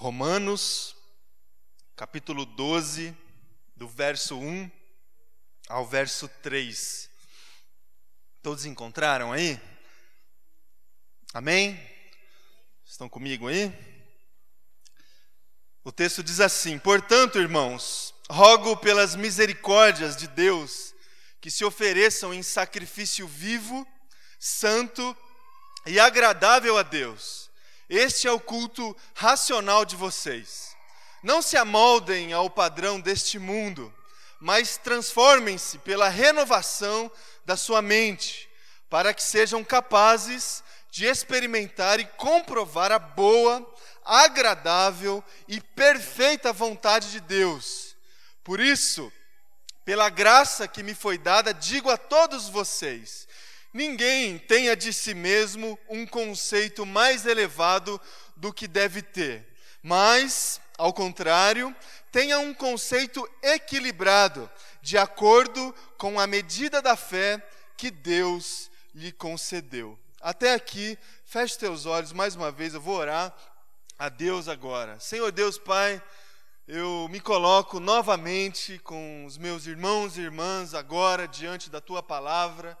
Romanos, capítulo 12, do verso 1 ao verso 3. Todos encontraram aí? Amém? Estão comigo aí? O texto diz assim: Portanto, irmãos, rogo pelas misericórdias de Deus que se ofereçam em sacrifício vivo, santo e agradável a Deus este é o culto racional de vocês. Não se amoldem ao padrão deste mundo, mas transformem-se pela renovação da sua mente, para que sejam capazes de experimentar e comprovar a boa, agradável e perfeita vontade de Deus. Por isso, pela graça que me foi dada, digo a todos vocês: Ninguém tenha de si mesmo um conceito mais elevado do que deve ter, mas, ao contrário, tenha um conceito equilibrado, de acordo com a medida da fé que Deus lhe concedeu. Até aqui, feche teus olhos mais uma vez, eu vou orar a Deus agora. Senhor Deus Pai, eu me coloco novamente com os meus irmãos e irmãs agora diante da tua palavra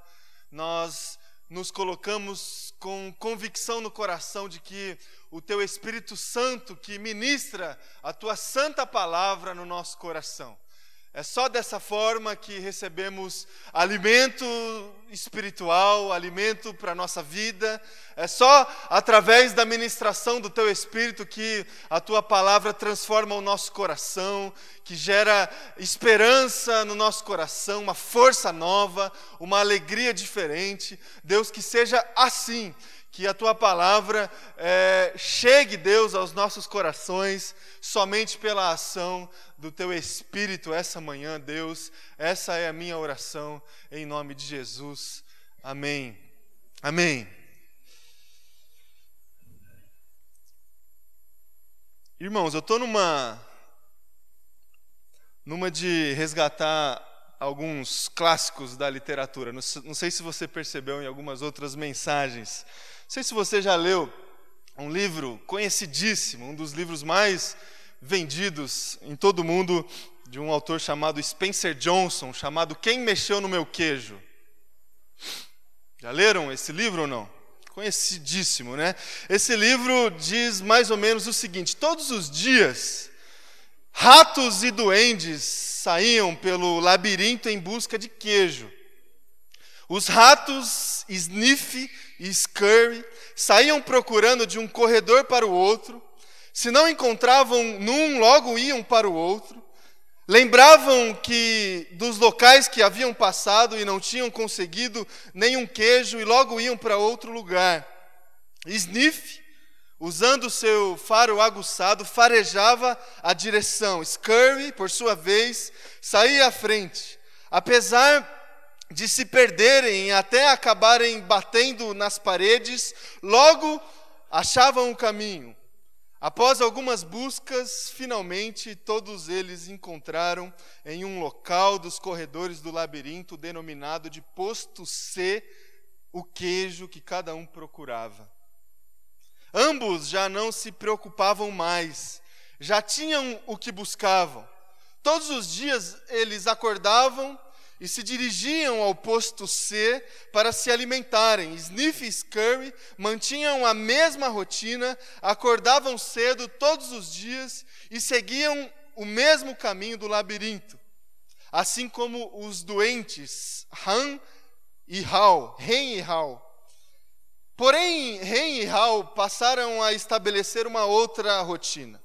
nós nos colocamos com convicção no coração de que o teu Espírito Santo que ministra a tua santa palavra no nosso coração. É só dessa forma que recebemos alimento espiritual, alimento para a nossa vida. É só através da ministração do Teu Espírito que a Tua palavra transforma o nosso coração, que gera esperança no nosso coração, uma força nova, uma alegria diferente. Deus, que seja assim que a tua palavra é, chegue, Deus, aos nossos corações, somente pela ação do teu Espírito essa manhã, Deus. Essa é a minha oração, em nome de Jesus. Amém. Amém. Irmãos, eu estou numa. numa de resgatar alguns clássicos da literatura. Não sei se você percebeu em algumas outras mensagens. Sei se você já leu um livro conhecidíssimo, um dos livros mais vendidos em todo o mundo, de um autor chamado Spencer Johnson, chamado Quem Mexeu no Meu Queijo. Já leram esse livro ou não? Conhecidíssimo, né? Esse livro diz mais ou menos o seguinte: todos os dias, ratos e duendes saíam pelo labirinto em busca de queijo. Os ratos Sniff e Scurry saíam procurando de um corredor para o outro, se não encontravam num, logo iam para o outro. Lembravam que dos locais que haviam passado e não tinham conseguido nenhum queijo e logo iam para outro lugar. Sniff, usando seu faro aguçado, farejava a direção. Scurry, por sua vez, saía à frente. Apesar de se perderem até acabarem batendo nas paredes, logo achavam o caminho. Após algumas buscas, finalmente todos eles encontraram em um local dos corredores do labirinto denominado de posto C o queijo que cada um procurava. Ambos já não se preocupavam mais, já tinham o que buscavam. Todos os dias eles acordavam e se dirigiam ao posto C para se alimentarem. Sniff e Scurry mantinham a mesma rotina, acordavam cedo todos os dias e seguiam o mesmo caminho do labirinto. Assim como os doentes, Han e Hal, Ren e Hal. Porém, Ren e Hal passaram a estabelecer uma outra rotina.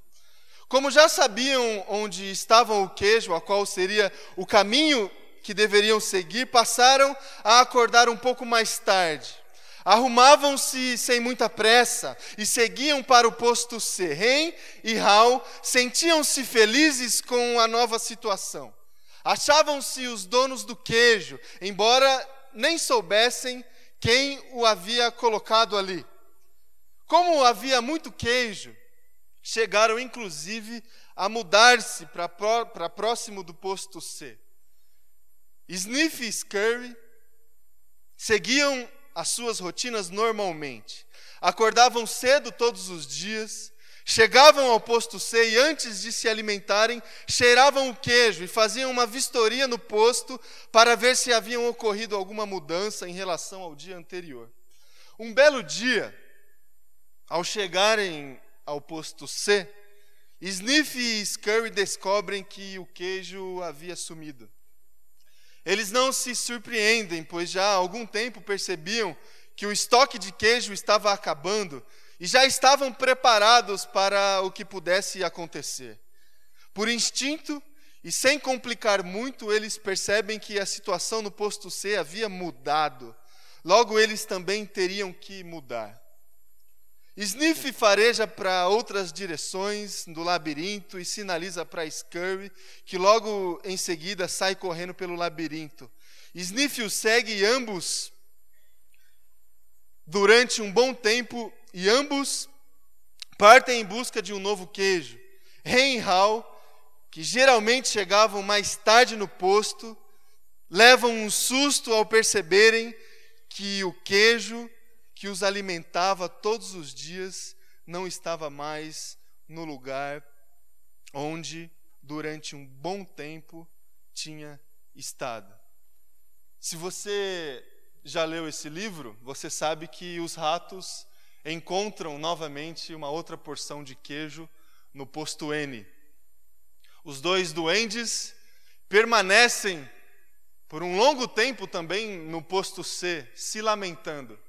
Como já sabiam onde estava o queijo, a qual seria o caminho que deveriam seguir passaram a acordar um pouco mais tarde. Arrumavam-se sem muita pressa e seguiam para o posto C. Ren e Hal sentiam-se felizes com a nova situação. Achavam-se os donos do queijo, embora nem soubessem quem o havia colocado ali. Como havia muito queijo, chegaram inclusive a mudar-se para próximo do posto C. Sniff e Scurry seguiam as suas rotinas normalmente. Acordavam cedo todos os dias, Chegavam ao posto C e antes de se alimentarem, cheiravam o queijo e faziam uma vistoria no posto para ver se havia ocorrido alguma mudança em relação ao dia anterior. Um belo dia, ao chegarem ao posto C, Sniff e Scurry descobrem que o queijo havia sumido. Eles não se surpreendem, pois já há algum tempo percebiam que o estoque de queijo estava acabando e já estavam preparados para o que pudesse acontecer. Por instinto e sem complicar muito, eles percebem que a situação no posto C havia mudado. Logo, eles também teriam que mudar. Sniff fareja para outras direções do labirinto e sinaliza para Scurry, que logo em seguida sai correndo pelo labirinto. Sniff o segue e ambos, durante um bom tempo, e ambos partem em busca de um novo queijo. Ren e Hal, que geralmente chegavam mais tarde no posto, levam um susto ao perceberem que o queijo que os alimentava todos os dias não estava mais no lugar onde, durante um bom tempo, tinha estado. Se você já leu esse livro, você sabe que os ratos encontram novamente uma outra porção de queijo no posto N. Os dois duendes permanecem por um longo tempo também no posto C, se lamentando,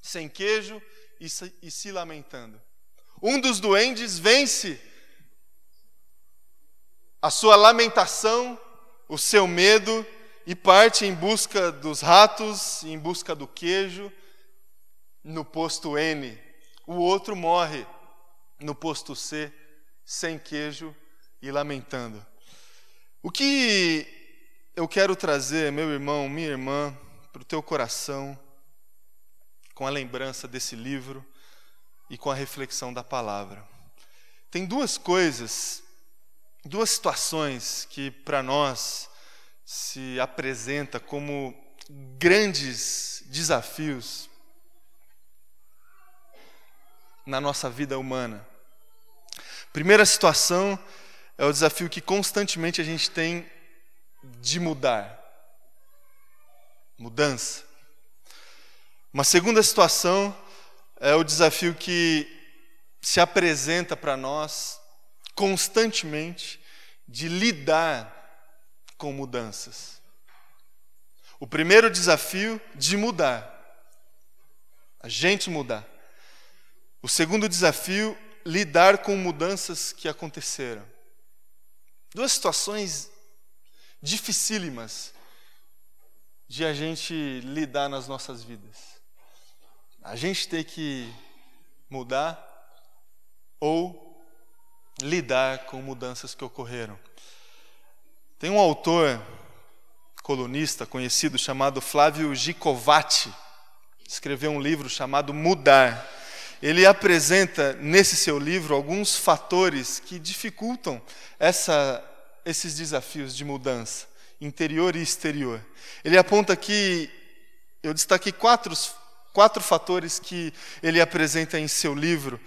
sem queijo e se, e se lamentando. Um dos duendes vence a sua lamentação, o seu medo e parte em busca dos ratos, em busca do queijo no posto N, o outro morre no posto C, sem queijo e lamentando. O que eu quero trazer, meu irmão, minha irmã, para o teu coração, com a lembrança desse livro e com a reflexão da palavra. Tem duas coisas, duas situações que para nós se apresenta como grandes desafios na nossa vida humana. Primeira situação é o desafio que constantemente a gente tem de mudar. Mudança. Uma segunda situação é o desafio que se apresenta para nós constantemente de lidar com mudanças. O primeiro desafio de mudar. A gente mudar. O segundo desafio, lidar com mudanças que aconteceram. Duas situações dificílimas de a gente lidar nas nossas vidas. A gente ter que mudar ou lidar com mudanças que ocorreram. Tem um autor colunista conhecido chamado Flávio Gicovati, escreveu um livro chamado Mudar ele apresenta nesse seu livro alguns fatores que dificultam essa, esses desafios de mudança, interior e exterior. Ele aponta que, eu destaquei quatro, quatro fatores que ele apresenta em seu livro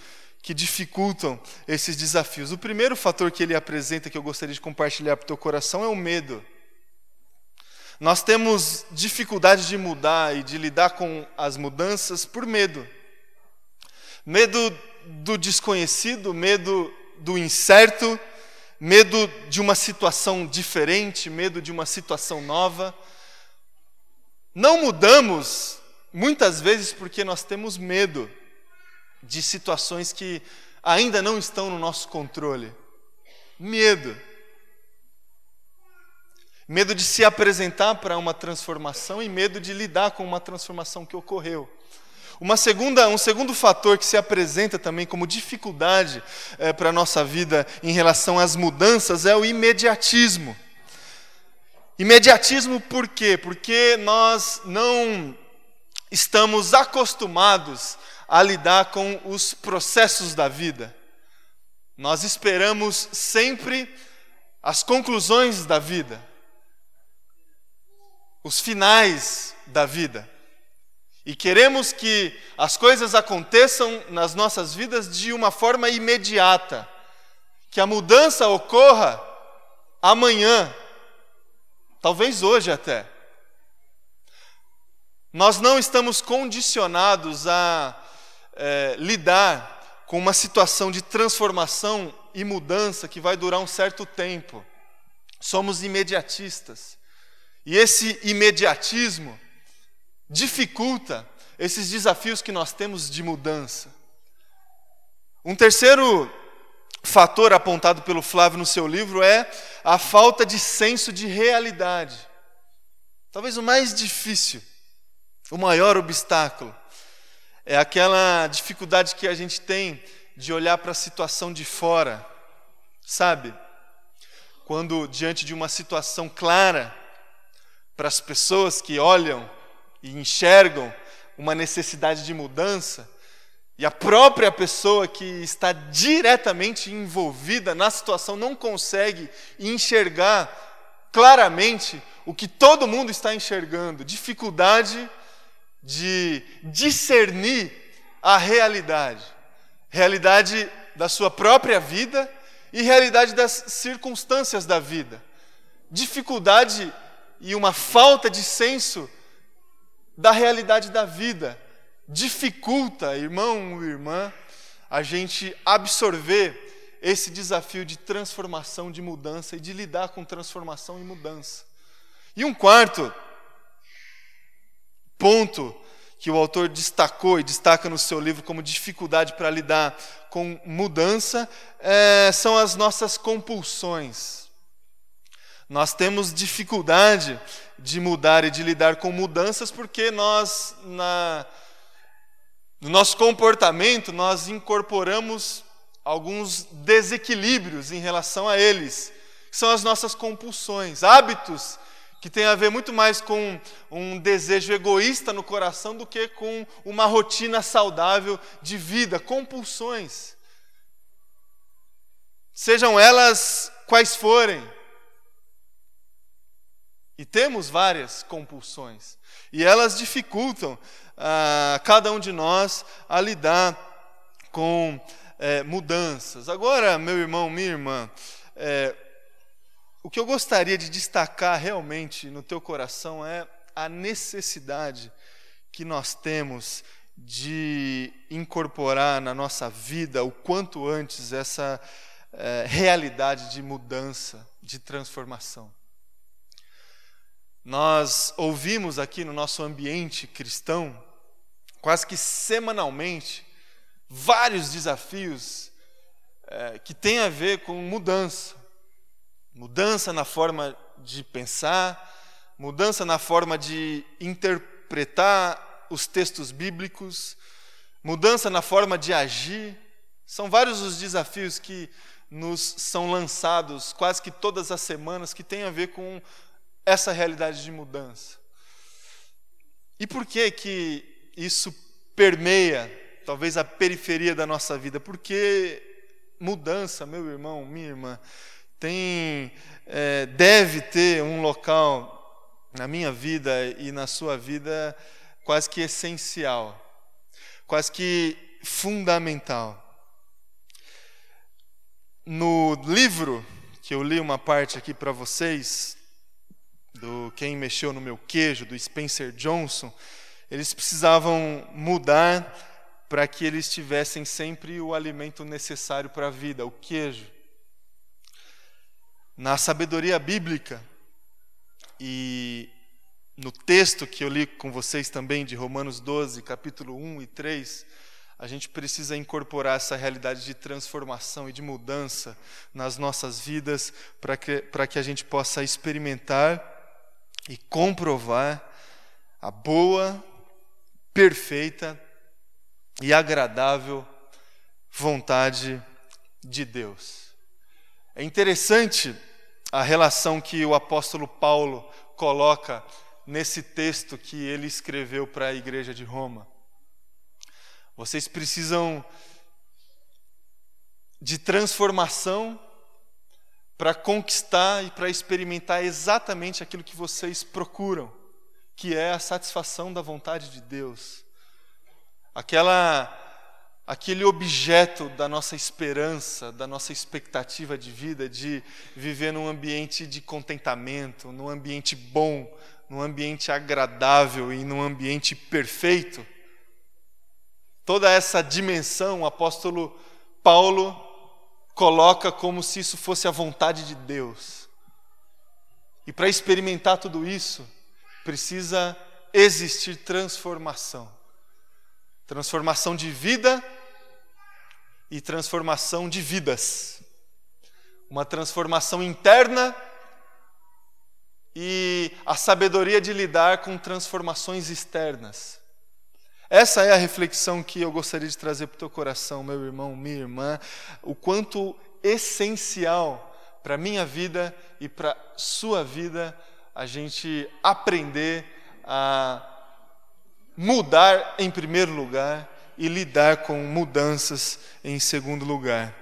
que dificultam esses desafios. O primeiro fator que ele apresenta, que eu gostaria de compartilhar para o teu coração, é o medo. Nós temos dificuldade de mudar e de lidar com as mudanças por medo. Medo do desconhecido, medo do incerto, medo de uma situação diferente, medo de uma situação nova. Não mudamos muitas vezes porque nós temos medo de situações que ainda não estão no nosso controle. Medo. Medo de se apresentar para uma transformação e medo de lidar com uma transformação que ocorreu. Uma segunda, um segundo fator que se apresenta também como dificuldade é, para a nossa vida em relação às mudanças é o imediatismo. Imediatismo por quê? Porque nós não estamos acostumados a lidar com os processos da vida. Nós esperamos sempre as conclusões da vida, os finais da vida. E queremos que as coisas aconteçam nas nossas vidas de uma forma imediata, que a mudança ocorra amanhã, talvez hoje até. Nós não estamos condicionados a é, lidar com uma situação de transformação e mudança que vai durar um certo tempo. Somos imediatistas. E esse imediatismo dificulta esses desafios que nós temos de mudança. Um terceiro fator apontado pelo Flávio no seu livro é a falta de senso de realidade. Talvez o mais difícil, o maior obstáculo, é aquela dificuldade que a gente tem de olhar para a situação de fora, sabe? Quando diante de uma situação clara, para as pessoas que olham e enxergam uma necessidade de mudança, e a própria pessoa que está diretamente envolvida na situação não consegue enxergar claramente o que todo mundo está enxergando, dificuldade de discernir a realidade, realidade da sua própria vida e realidade das circunstâncias da vida, dificuldade e uma falta de senso da realidade da vida. Dificulta, irmão e irmã, a gente absorver esse desafio de transformação, de mudança e de lidar com transformação e mudança. E um quarto ponto que o autor destacou e destaca no seu livro como dificuldade para lidar com mudança é, são as nossas compulsões. Nós temos dificuldade de mudar e de lidar com mudanças porque nós, na, no nosso comportamento, nós incorporamos alguns desequilíbrios em relação a eles, são as nossas compulsões, hábitos que têm a ver muito mais com um desejo egoísta no coração do que com uma rotina saudável de vida, compulsões. Sejam elas quais forem, e temos várias compulsões. E elas dificultam ah, cada um de nós a lidar com é, mudanças. Agora, meu irmão, minha irmã, é, o que eu gostaria de destacar realmente no teu coração é a necessidade que nós temos de incorporar na nossa vida o quanto antes essa é, realidade de mudança, de transformação. Nós ouvimos aqui no nosso ambiente cristão, quase que semanalmente, vários desafios é, que têm a ver com mudança. Mudança na forma de pensar, mudança na forma de interpretar os textos bíblicos, mudança na forma de agir. São vários os desafios que nos são lançados quase que todas as semanas que têm a ver com essa realidade de mudança. E por que que isso permeia talvez a periferia da nossa vida? Porque mudança, meu irmão, minha irmã, tem é, deve ter um local na minha vida e na sua vida quase que essencial, quase que fundamental. No livro que eu li uma parte aqui para vocês, do Quem Mexeu no Meu Queijo, do Spencer Johnson, eles precisavam mudar para que eles tivessem sempre o alimento necessário para a vida, o queijo. Na sabedoria bíblica e no texto que eu li com vocês também de Romanos 12, capítulo 1 e 3, a gente precisa incorporar essa realidade de transformação e de mudança nas nossas vidas para que, que a gente possa experimentar e comprovar a boa, perfeita e agradável vontade de Deus. É interessante a relação que o apóstolo Paulo coloca nesse texto que ele escreveu para a igreja de Roma. Vocês precisam de transformação para conquistar e para experimentar exatamente aquilo que vocês procuram, que é a satisfação da vontade de Deus. Aquela aquele objeto da nossa esperança, da nossa expectativa de vida, de viver num ambiente de contentamento, num ambiente bom, num ambiente agradável e num ambiente perfeito. Toda essa dimensão o apóstolo Paulo coloca como se isso fosse a vontade de Deus. E para experimentar tudo isso, precisa existir transformação. Transformação de vida e transformação de vidas. Uma transformação interna e a sabedoria de lidar com transformações externas. Essa é a reflexão que eu gostaria de trazer para o teu coração, meu irmão, minha irmã, o quanto essencial para a minha vida e para a sua vida a gente aprender a mudar em primeiro lugar e lidar com mudanças em segundo lugar.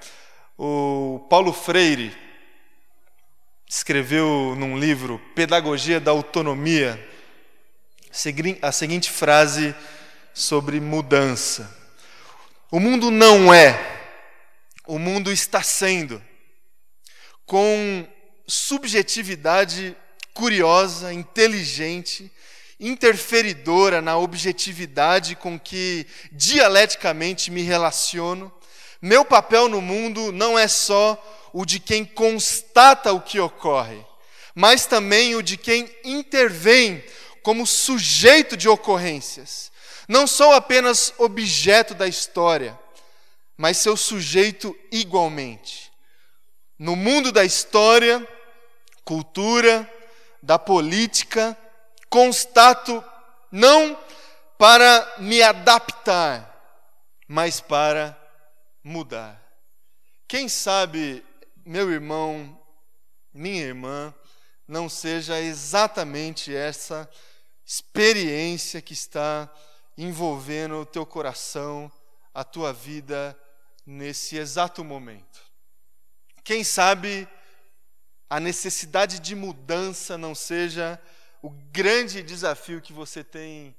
O Paulo Freire escreveu num livro Pedagogia da Autonomia a seguinte frase sobre mudança: O mundo não é, o mundo está sendo, com subjetividade curiosa, inteligente, interferidora na objetividade com que dialeticamente me relaciono. Meu papel no mundo não é só o de quem constata o que ocorre, mas também o de quem intervém como sujeito de ocorrências. Não sou apenas objeto da história, mas seu sujeito igualmente. No mundo da história, cultura, da política, constato não para me adaptar, mas para mudar. Quem sabe, meu irmão, minha irmã, não seja exatamente essa experiência que está envolvendo o teu coração, a tua vida nesse exato momento. Quem sabe a necessidade de mudança não seja o grande desafio que você tem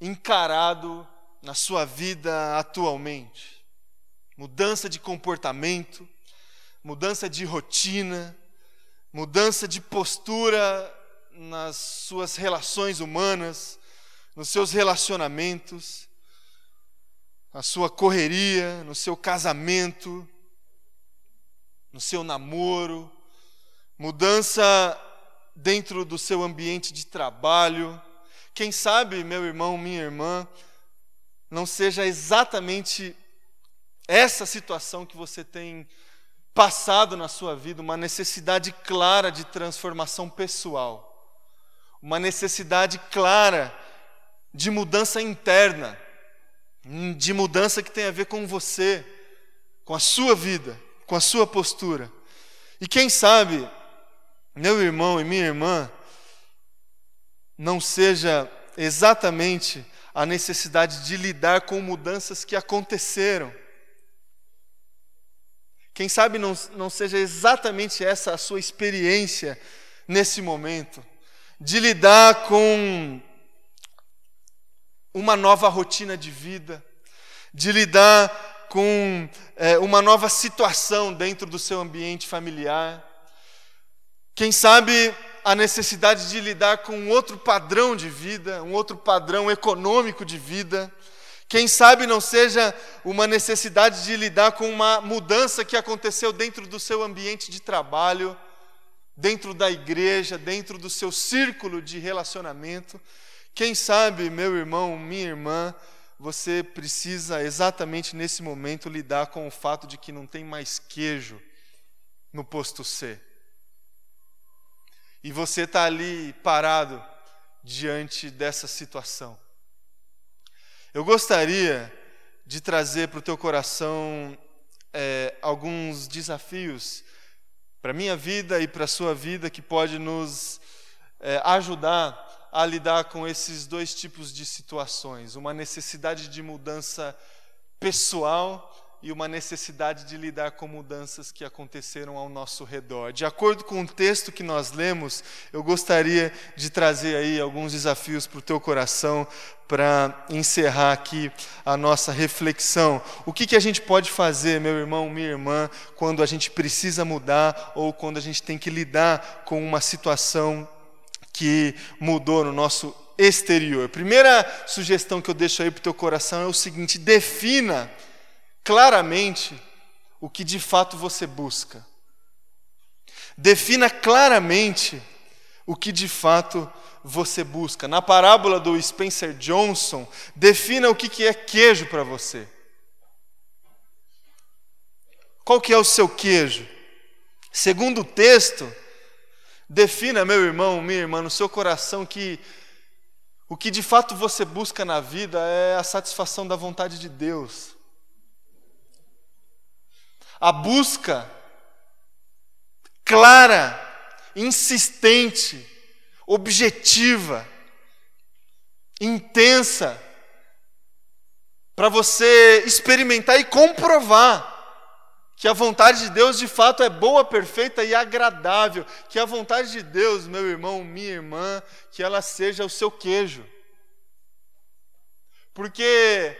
encarado na sua vida atualmente. Mudança de comportamento, mudança de rotina, mudança de postura nas suas relações humanas, nos seus relacionamentos, na sua correria, no seu casamento, no seu namoro, mudança dentro do seu ambiente de trabalho. Quem sabe, meu irmão, minha irmã, não seja exatamente essa situação que você tem passado na sua vida, uma necessidade clara de transformação pessoal, uma necessidade clara de mudança interna, de mudança que tem a ver com você, com a sua vida, com a sua postura. E quem sabe, meu irmão e minha irmã, não seja exatamente a necessidade de lidar com mudanças que aconteceram. Quem sabe não, não seja exatamente essa a sua experiência nesse momento, de lidar com uma nova rotina de vida, de lidar com é, uma nova situação dentro do seu ambiente familiar. Quem sabe a necessidade de lidar com um outro padrão de vida, um outro padrão econômico de vida. Quem sabe não seja uma necessidade de lidar com uma mudança que aconteceu dentro do seu ambiente de trabalho, dentro da igreja, dentro do seu círculo de relacionamento. Quem sabe, meu irmão, minha irmã, você precisa exatamente nesse momento lidar com o fato de que não tem mais queijo no posto C. E você está ali parado diante dessa situação. Eu gostaria de trazer para o teu coração é, alguns desafios para a minha vida e para a sua vida que pode nos é, ajudar a lidar com esses dois tipos de situações: uma necessidade de mudança pessoal e uma necessidade de lidar com mudanças que aconteceram ao nosso redor. De acordo com o texto que nós lemos, eu gostaria de trazer aí alguns desafios para o teu coração para encerrar aqui a nossa reflexão. O que, que a gente pode fazer, meu irmão, minha irmã, quando a gente precisa mudar ou quando a gente tem que lidar com uma situação que mudou no nosso exterior? Primeira sugestão que eu deixo aí para o teu coração é o seguinte: defina claramente o que de fato você busca. Defina claramente o que de fato você busca. Na parábola do Spencer Johnson, defina o que é queijo para você. Qual que é o seu queijo? Segundo o texto, defina, meu irmão, minha irmã, no seu coração que o que de fato você busca na vida é a satisfação da vontade de Deus a busca clara, insistente, objetiva, intensa, para você experimentar e comprovar que a vontade de Deus de fato é boa, perfeita e agradável, que a vontade de Deus, meu irmão, minha irmã, que ela seja o seu queijo. Porque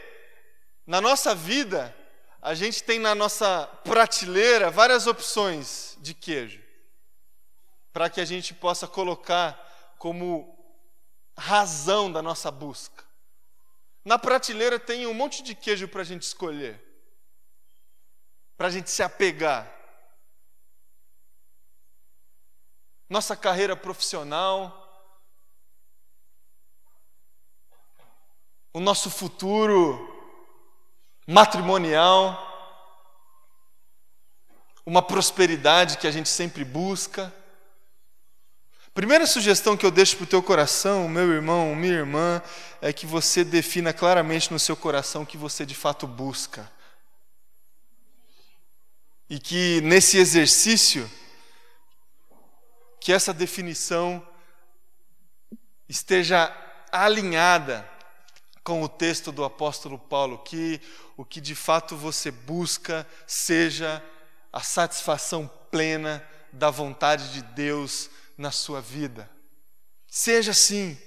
na nossa vida, a gente tem na nossa prateleira várias opções de queijo, para que a gente possa colocar como razão da nossa busca. Na prateleira tem um monte de queijo para a gente escolher, para a gente se apegar. Nossa carreira profissional, o nosso futuro matrimonial, uma prosperidade que a gente sempre busca. Primeira sugestão que eu deixo para o teu coração, meu irmão, minha irmã, é que você defina claramente no seu coração o que você de fato busca. E que nesse exercício, que essa definição esteja alinhada com o texto do apóstolo Paulo, que o que de fato você busca seja a satisfação plena da vontade de Deus na sua vida. Seja assim.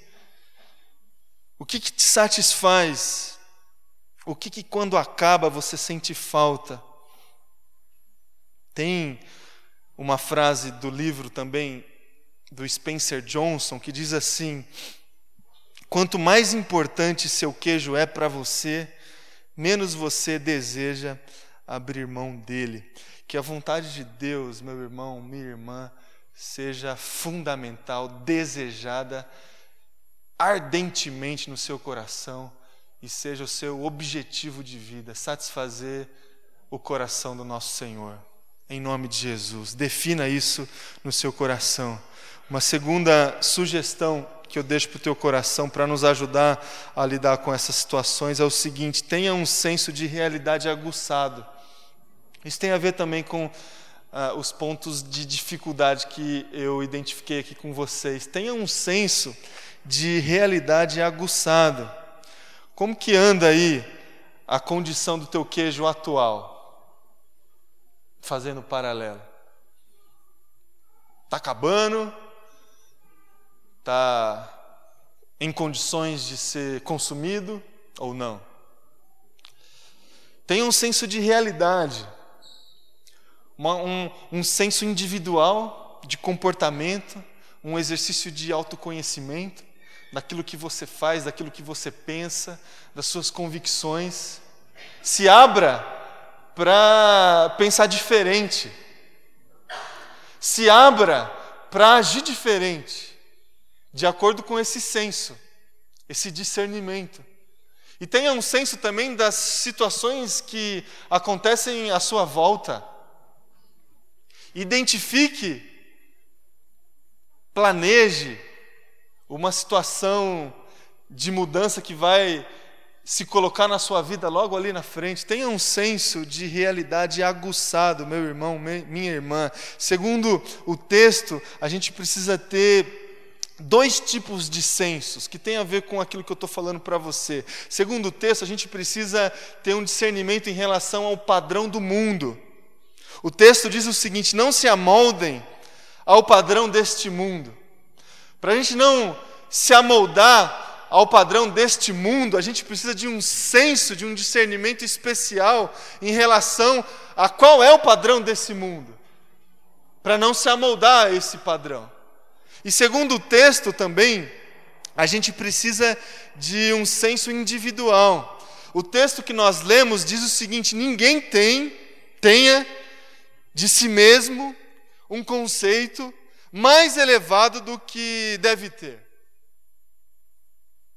O que, que te satisfaz? O que, que quando acaba você sente falta? Tem uma frase do livro também do Spencer Johnson que diz assim: Quanto mais importante seu queijo é para você, menos você deseja abrir mão dele. Que a vontade de Deus, meu irmão, minha irmã, seja fundamental, desejada ardentemente no seu coração e seja o seu objetivo de vida, satisfazer o coração do nosso Senhor. Em nome de Jesus, defina isso no seu coração. Uma segunda sugestão que eu deixo para o teu coração para nos ajudar a lidar com essas situações é o seguinte: tenha um senso de realidade aguçado. Isso tem a ver também com ah, os pontos de dificuldade que eu identifiquei aqui com vocês. Tenha um senso de realidade aguçado. Como que anda aí a condição do teu queijo atual? Fazendo paralelo. Está acabando? Está em condições de ser consumido ou não. Tenha um senso de realidade, uma, um, um senso individual de comportamento, um exercício de autoconhecimento daquilo que você faz, daquilo que você pensa, das suas convicções. Se abra para pensar diferente. Se abra para agir diferente de acordo com esse senso, esse discernimento. E tenha um senso também das situações que acontecem à sua volta. Identifique, planeje uma situação de mudança que vai se colocar na sua vida logo ali na frente. Tenha um senso de realidade aguçado, meu irmão, minha irmã. Segundo o texto, a gente precisa ter dois tipos de sensos que tem a ver com aquilo que eu estou falando para você. Segundo o texto, a gente precisa ter um discernimento em relação ao padrão do mundo. O texto diz o seguinte: não se amoldem ao padrão deste mundo. Para a gente não se amoldar ao padrão deste mundo, a gente precisa de um senso, de um discernimento especial em relação a qual é o padrão desse mundo, para não se amoldar a esse padrão. E segundo o texto também, a gente precisa de um senso individual. O texto que nós lemos diz o seguinte: ninguém tem, tenha de si mesmo um conceito mais elevado do que deve ter.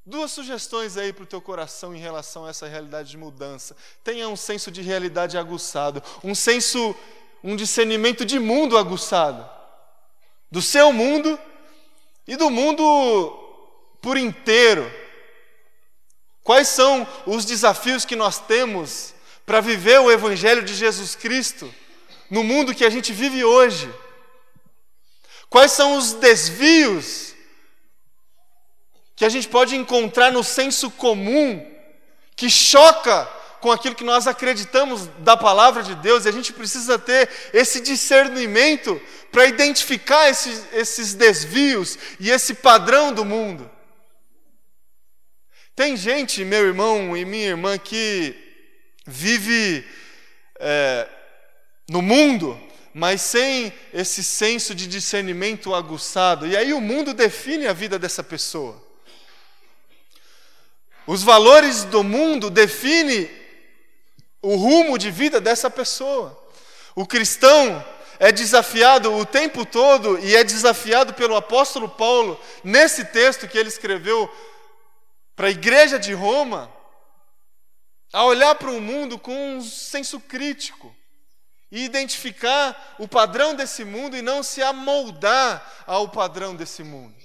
Duas sugestões aí para o teu coração em relação a essa realidade de mudança. Tenha um senso de realidade aguçado, um senso, um discernimento de mundo aguçado. Do seu mundo e do mundo por inteiro. Quais são os desafios que nós temos para viver o Evangelho de Jesus Cristo no mundo que a gente vive hoje? Quais são os desvios que a gente pode encontrar no senso comum que choca com aquilo que nós acreditamos da palavra de Deus, e a gente precisa ter esse discernimento para identificar esses, esses desvios e esse padrão do mundo. Tem gente, meu irmão e minha irmã, que vive é, no mundo, mas sem esse senso de discernimento aguçado, e aí o mundo define a vida dessa pessoa. Os valores do mundo definem o rumo de vida dessa pessoa. O cristão é desafiado o tempo todo e é desafiado pelo apóstolo Paulo nesse texto que ele escreveu para a igreja de Roma a olhar para o mundo com um senso crítico e identificar o padrão desse mundo e não se amoldar ao padrão desse mundo.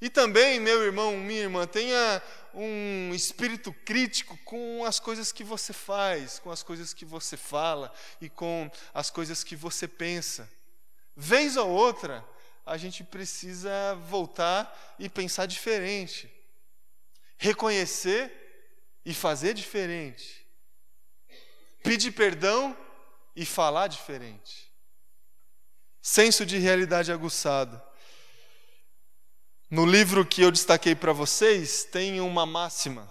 E também, meu irmão, minha irmã, tenha um espírito crítico com as coisas que você faz, com as coisas que você fala e com as coisas que você pensa. Vez ou outra, a gente precisa voltar e pensar diferente, reconhecer e fazer diferente, pedir perdão e falar diferente. Senso de realidade aguçado. No livro que eu destaquei para vocês, tem uma máxima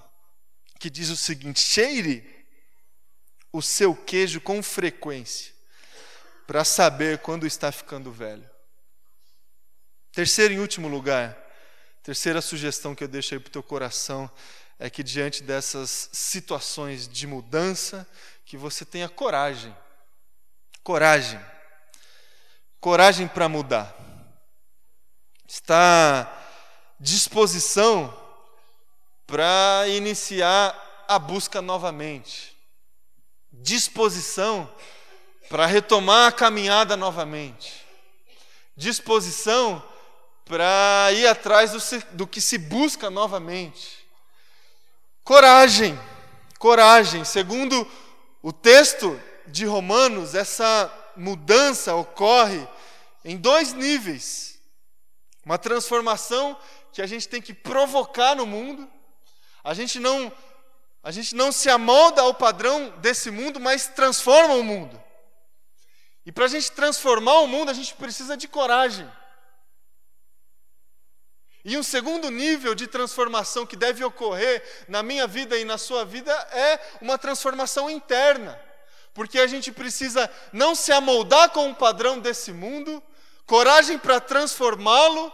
que diz o seguinte: cheire o seu queijo com frequência, para saber quando está ficando velho. Terceiro e último lugar, terceira sugestão que eu deixo aí para o teu coração é que diante dessas situações de mudança, que você tenha coragem. Coragem. Coragem para mudar. Está disposição para iniciar a busca novamente, disposição para retomar a caminhada novamente, disposição para ir atrás do, do que se busca novamente, coragem, coragem. Segundo o texto de Romanos, essa mudança ocorre em dois níveis. Uma transformação que a gente tem que provocar no mundo. A gente não a gente não se amolda ao padrão desse mundo, mas transforma o mundo. E para a gente transformar o mundo, a gente precisa de coragem. E um segundo nível de transformação que deve ocorrer na minha vida e na sua vida é uma transformação interna. Porque a gente precisa não se amoldar com o padrão desse mundo, coragem para transformá-lo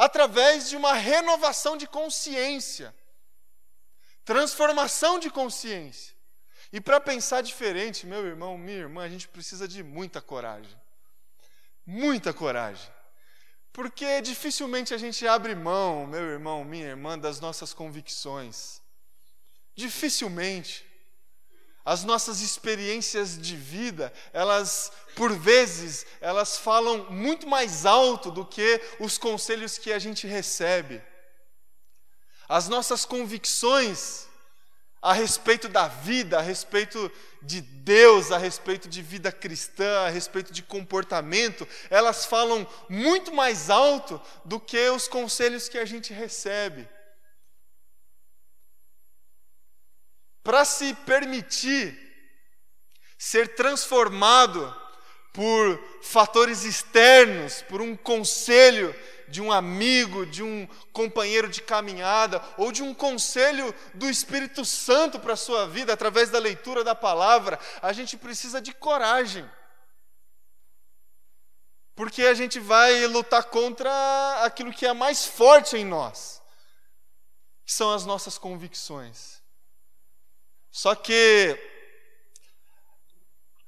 através de uma renovação de consciência, transformação de consciência. E para pensar diferente, meu irmão, minha irmã, a gente precisa de muita coragem. Muita coragem. Porque dificilmente a gente abre mão, meu irmão, minha irmã, das nossas convicções. Dificilmente. As nossas experiências de vida, elas, por vezes, elas falam muito mais alto do que os conselhos que a gente recebe. As nossas convicções, a respeito da vida, a respeito de Deus, a respeito de vida cristã, a respeito de comportamento, elas falam muito mais alto do que os conselhos que a gente recebe. Para se permitir ser transformado por fatores externos, por um conselho de um amigo, de um companheiro de caminhada, ou de um conselho do Espírito Santo para a sua vida, através da leitura da palavra, a gente precisa de coragem. Porque a gente vai lutar contra aquilo que é mais forte em nós, que são as nossas convicções. Só que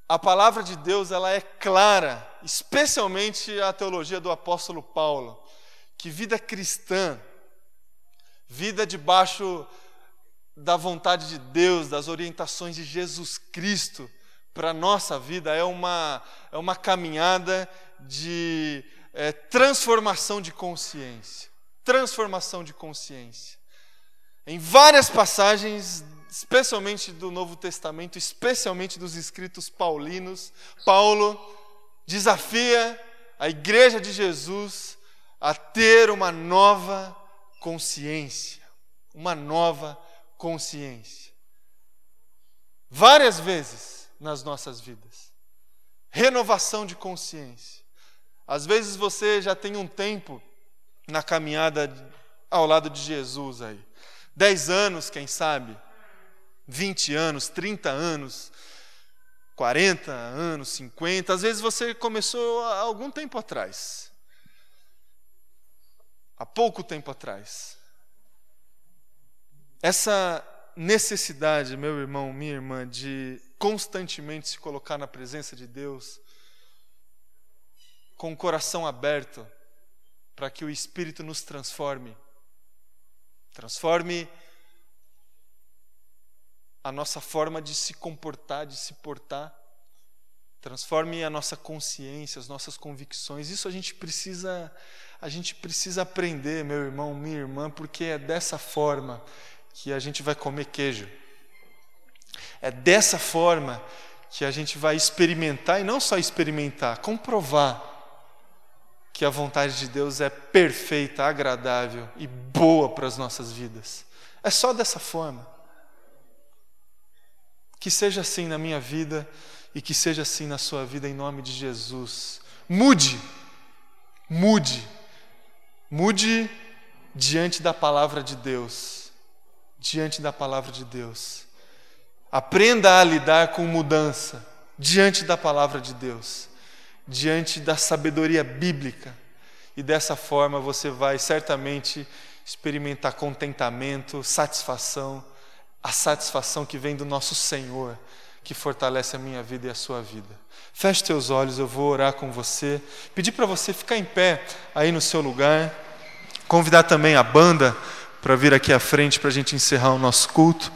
a palavra de Deus ela é clara, especialmente a teologia do apóstolo Paulo que vida cristã, vida debaixo da vontade de Deus, das orientações de Jesus Cristo para a nossa vida, é uma, é uma caminhada de é, transformação de consciência. Transformação de consciência. Em várias passagens, especialmente do Novo Testamento, especialmente dos escritos paulinos, Paulo desafia a igreja de Jesus a ter uma nova consciência. Uma nova consciência. Várias vezes nas nossas vidas. Renovação de consciência. Às vezes você já tem um tempo na caminhada ao lado de Jesus aí. Dez anos, quem sabe? 20 anos, 30 anos, 40 anos, 50. Às vezes você começou há algum tempo atrás há pouco tempo atrás. Essa necessidade, meu irmão, minha irmã, de constantemente se colocar na presença de Deus, com o coração aberto, para que o Espírito nos transforme. Transforme a nossa forma de se comportar, de se portar. Transforme a nossa consciência, as nossas convicções. Isso a gente precisa a gente precisa aprender, meu irmão, minha irmã, porque é dessa forma que a gente vai comer queijo. É dessa forma que a gente vai experimentar, e não só experimentar, comprovar que a vontade de Deus é perfeita, agradável e boa para as nossas vidas. É só dessa forma. Que seja assim na minha vida e que seja assim na sua vida, em nome de Jesus. Mude, mude Mude diante da palavra de Deus. Diante da palavra de Deus. Aprenda a lidar com mudança diante da palavra de Deus, diante da sabedoria bíblica. E dessa forma você vai certamente experimentar contentamento, satisfação, a satisfação que vem do nosso Senhor, que fortalece a minha vida e a sua vida. Feche teus olhos, eu vou orar com você. Pedir para você ficar em pé aí no seu lugar. Convidar também a banda para vir aqui à frente para a gente encerrar o nosso culto.